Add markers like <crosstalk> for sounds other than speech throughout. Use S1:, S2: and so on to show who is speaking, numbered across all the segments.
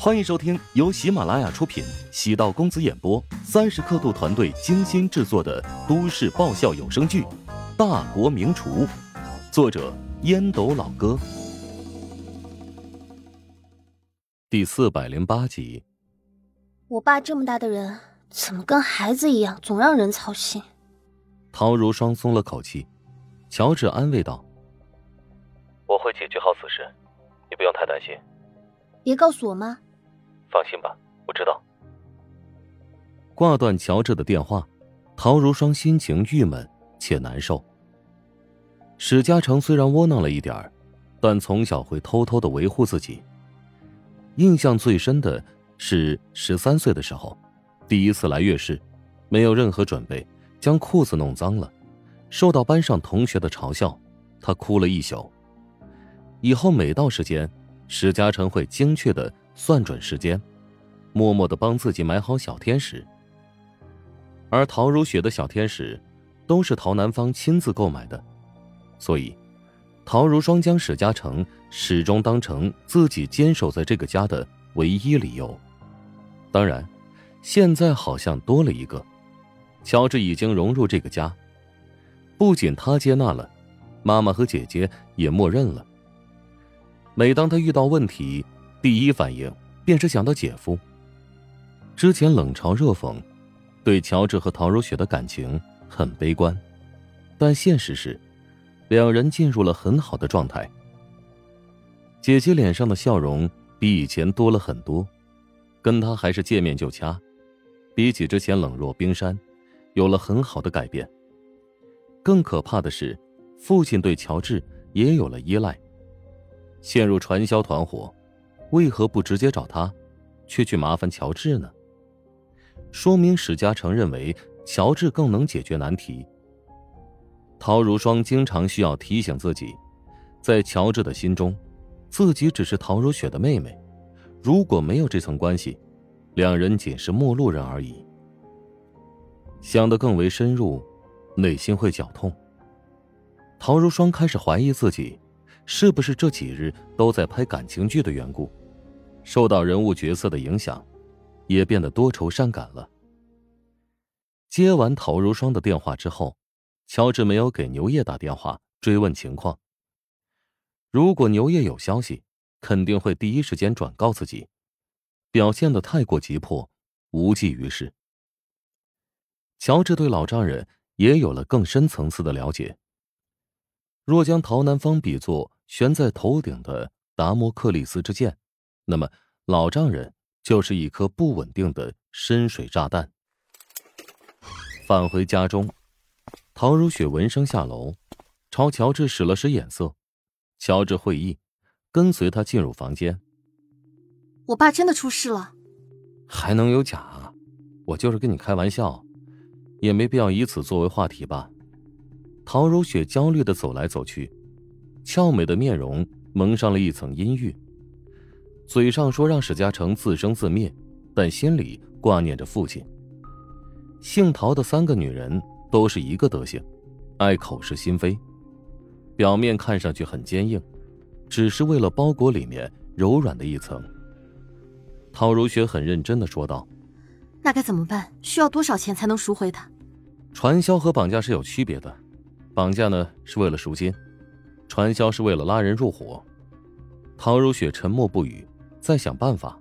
S1: 欢迎收听由喜马拉雅出品、喜道公子演播、三十刻度团队精心制作的都市爆笑有声剧《大国名厨》，作者烟斗老哥，第四百零八集。
S2: 我爸这么大的人，怎么跟孩子一样，总让人操心？
S1: 陶如霜松了口气，乔治安慰道：“
S3: 我会解决好此事，你不用太担心。
S2: 别告诉我妈。”
S3: 放心吧，我知道。
S1: 挂断乔治的电话，陶如霜心情郁闷且难受。史嘉诚虽然窝囊了一点，但从小会偷偷的维护自己。印象最深的是十三岁的时候，第一次来月事，没有任何准备，将裤子弄脏了，受到班上同学的嘲笑，他哭了一宿。以后每到时间，史嘉诚会精确的。算准时间，默默的帮自己买好小天使。而陶如雪的小天使，都是陶南方亲自购买的，所以，陶如霜将史嘉诚始终当成自己坚守在这个家的唯一理由。当然，现在好像多了一个，乔治已经融入这个家，不仅他接纳了，妈妈和姐姐也默认了。每当他遇到问题，第一反应便是想到姐夫。之前冷嘲热讽，对乔治和陶如雪的感情很悲观，但现实是，两人进入了很好的状态。姐姐脸上的笑容比以前多了很多，跟他还是见面就掐，比起之前冷若冰山，有了很好的改变。更可怕的是，父亲对乔治也有了依赖，陷入传销团伙。为何不直接找他，却去麻烦乔治呢？说明史嘉诚认为乔治更能解决难题。陶如霜经常需要提醒自己，在乔治的心中，自己只是陶如雪的妹妹。如果没有这层关系，两人仅是陌路人而已。想得更为深入，内心会绞痛。陶如霜开始怀疑自己。是不是这几日都在拍感情剧的缘故，受到人物角色的影响，也变得多愁善感了。接完陶如霜的电话之后，乔治没有给牛叶打电话追问情况。如果牛叶有消息，肯定会第一时间转告自己。表现的太过急迫，无济于事。乔治对老丈人也有了更深层次的了解。若将陶南方比作悬在头顶的达摩克利斯之剑，那么老丈人就是一颗不稳定的深水炸弹。返回家中，陶如雪闻声下楼，朝乔治使了使眼色。乔治会意，跟随他进入房间。
S2: 我爸真的出事了？
S1: 还能有假？我就是跟你开玩笑，也没必要以此作为话题吧。陶如雪焦虑的走来走去，俏美的面容蒙上了一层阴郁。嘴上说让史嘉诚自生自灭，但心里挂念着父亲。姓陶的三个女人都是一个德行，爱口是心非，表面看上去很坚硬，只是为了包裹里面柔软的一层。陶如雪很认真的说道：“
S2: 那该怎么办？需要多少钱才能赎回他？
S1: 传销和绑架是有区别的。”绑架呢是为了赎金，传销是为了拉人入伙。陶如雪沉默不语，在想办法。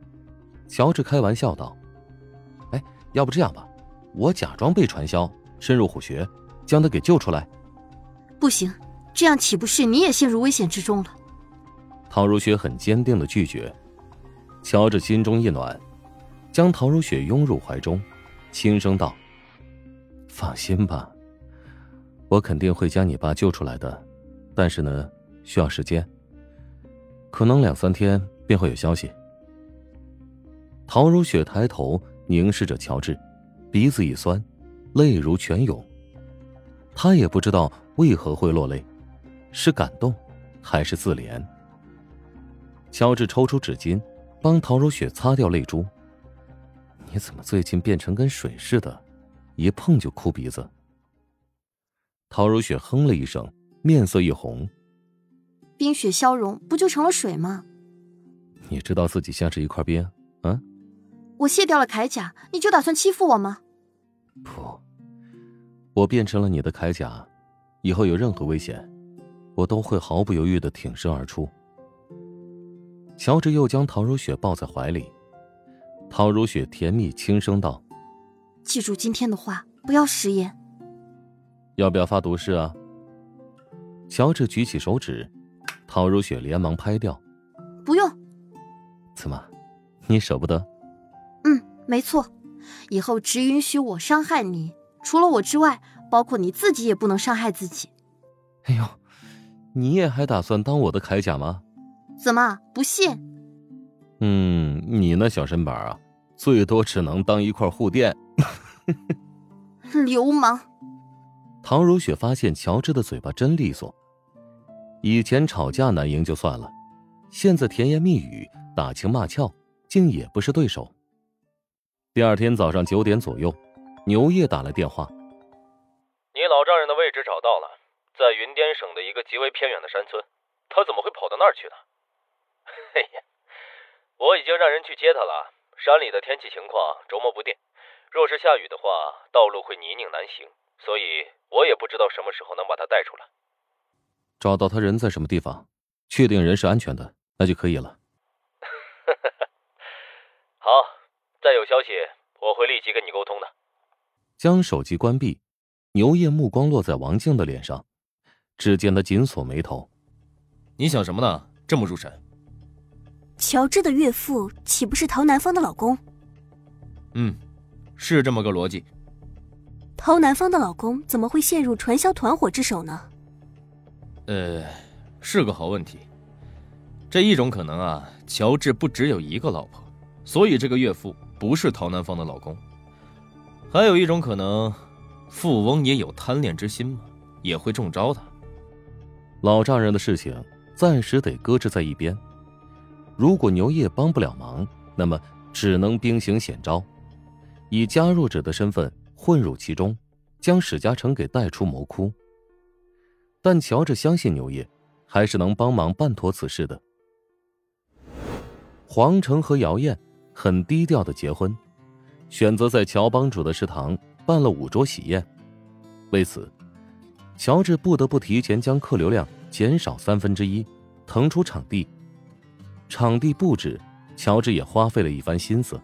S1: 乔治开玩笑道：“哎，要不这样吧，我假装被传销，深入虎穴，将他给救出来。”
S2: 不行，这样岂不是你也陷入危险之中了？
S1: 陶如雪很坚定的拒绝。乔治心中一暖，将陶如雪拥入怀中，轻声道：“放心吧。”我肯定会将你爸救出来的，但是呢，需要时间，可能两三天便会有消息。陶如雪抬头凝视着乔治，鼻子一酸，泪如泉涌。他也不知道为何会落泪，是感动，还是自怜。乔治抽出纸巾，帮陶如雪擦掉泪珠。你怎么最近变成跟水似的，一碰就哭鼻子？陶如雪哼了一声，面色一红。
S2: 冰雪消融，不就成了水吗？
S1: 你知道自己像是一块冰，啊，
S4: 我卸掉了铠甲，你就打算欺负我吗？
S1: 不，我变成了你的铠甲，以后有任何危险，我都会毫不犹豫的挺身而出。乔治又将陶如雪抱在怀里，陶如雪甜蜜轻声道：“
S4: 记住今天的话，不要食言。
S1: 要不要发毒誓啊？”乔治举起手指，陶如雪连忙拍掉：“
S4: 不用。”
S1: 怎么，你舍不得？
S4: 嗯，没错，以后只允许我伤害你，除了我之外，包括你自己也不能伤害自己。
S1: 哎呦，你也还打算当我的铠甲吗？
S4: 怎么不信？
S1: 嗯，你那小身板啊，最多只能当一块护垫。<laughs>
S4: 流氓！
S1: 唐如雪发现乔治的嘴巴真利索，以前吵架难赢就算了，现在甜言蜜语、打情骂俏，竟也不是对手。第二天早上九点左右，牛叶打来电话：“
S3: 你老丈人的位置找到了，在云巅省的一个极为偏远的山村，他怎么会跑到那儿去呢？”嘿 <laughs> 呀，我已经让人去接他了。山里的天气情况琢磨不定，若是下雨的话，道路会泥泞难行，所以我也不知道什么时候能把他带出来。
S1: 找到他人在什么地方，确定人是安全的，那就可以了。<laughs>
S3: 好，再有消息我会立即跟你沟通的。
S1: 将手机关闭，牛叶目光落在王静的脸上，只见他紧锁眉头。
S5: 你想什么呢？这么入神。
S6: 乔治的岳父岂不是陶南方的老公？
S5: 嗯，是这么个逻辑。
S6: 陶南方的老公怎么会陷入传销团伙之手呢？
S5: 呃，是个好问题。这一种可能啊，乔治不只有一个老婆，所以这个岳父不是陶南方的老公。还有一种可能，富翁也有贪恋之心嘛，也会中招的。
S1: 老丈人的事情暂时得搁置在一边。如果牛业帮不了忙，那么只能兵行险招，以加入者的身份混入其中，将史嘉诚给带出魔窟。但乔治相信牛爷，还是能帮忙办妥此事的。黄成和姚燕很低调的结婚，选择在乔帮主的食堂办了五桌喜宴。为此，乔治不得不提前将客流量减少三分之一，腾出场地。场地布置，乔治也花费了一番心思，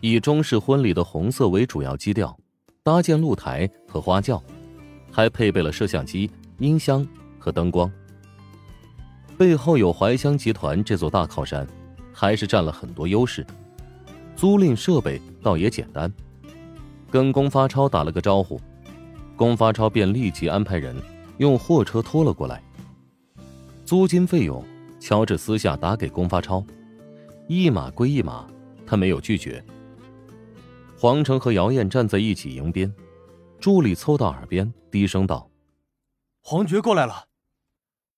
S1: 以中式婚礼的红色为主要基调，搭建露台和花轿，还配备了摄像机、音箱和灯光。背后有怀香集团这座大靠山，还是占了很多优势。租赁设备倒也简单，跟龚发超打了个招呼，龚发超便立即安排人用货车拖了过来。租金费用。乔治私下打给龚发超，一码归一码，他没有拒绝。黄成和姚燕站在一起迎宾，助理凑到耳边低声道：“
S7: 黄觉过来了。”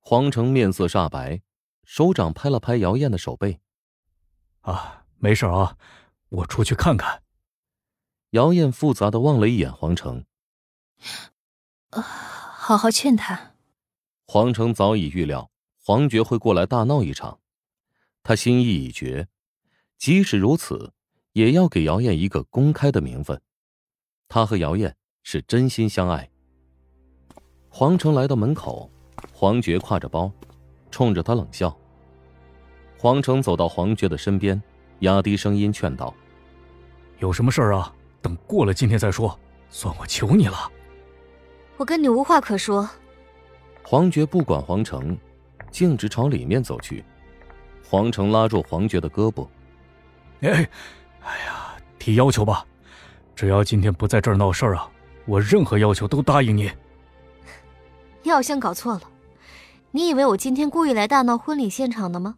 S1: 黄成面色煞白，手掌拍了拍姚燕的手背：“
S7: 啊，没事啊，我出去看看。”
S1: 姚燕复杂的望了一眼黄成：“
S8: 啊，好好劝他。”
S1: 黄成早已预料。黄觉会过来大闹一场，他心意已决，即使如此，也要给姚燕一个公开的名分。他和姚燕是真心相爱。黄成来到门口，黄觉挎着包，冲着他冷笑。黄成走到黄觉的身边，压低声音劝道：“
S7: 有什么事儿啊？等过了今天再说，算我求你了。”
S8: 我跟你无话可说。
S1: 黄觉不管黄成。径直朝里面走去，黄成拉住黄觉的胳膊：“
S7: 哎，哎呀，提要求吧，只要今天不在这儿闹事儿啊，我任何要求都答应你。”
S8: 你好像搞错了，你以为我今天故意来大闹婚礼现场的吗？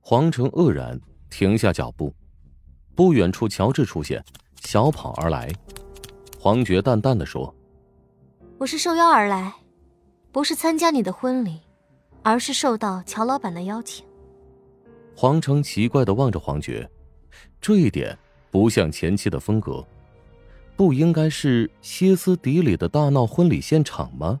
S1: 黄成愕然，停下脚步。不远处，乔治出现，小跑而来。黄觉淡淡的说：“
S8: 我是受邀而来，不是参加你的婚礼。”而是受到乔老板的邀请。
S1: 黄成奇怪的望着黄觉，这一点不像前妻的风格，不应该是歇斯底里的大闹婚礼现场吗？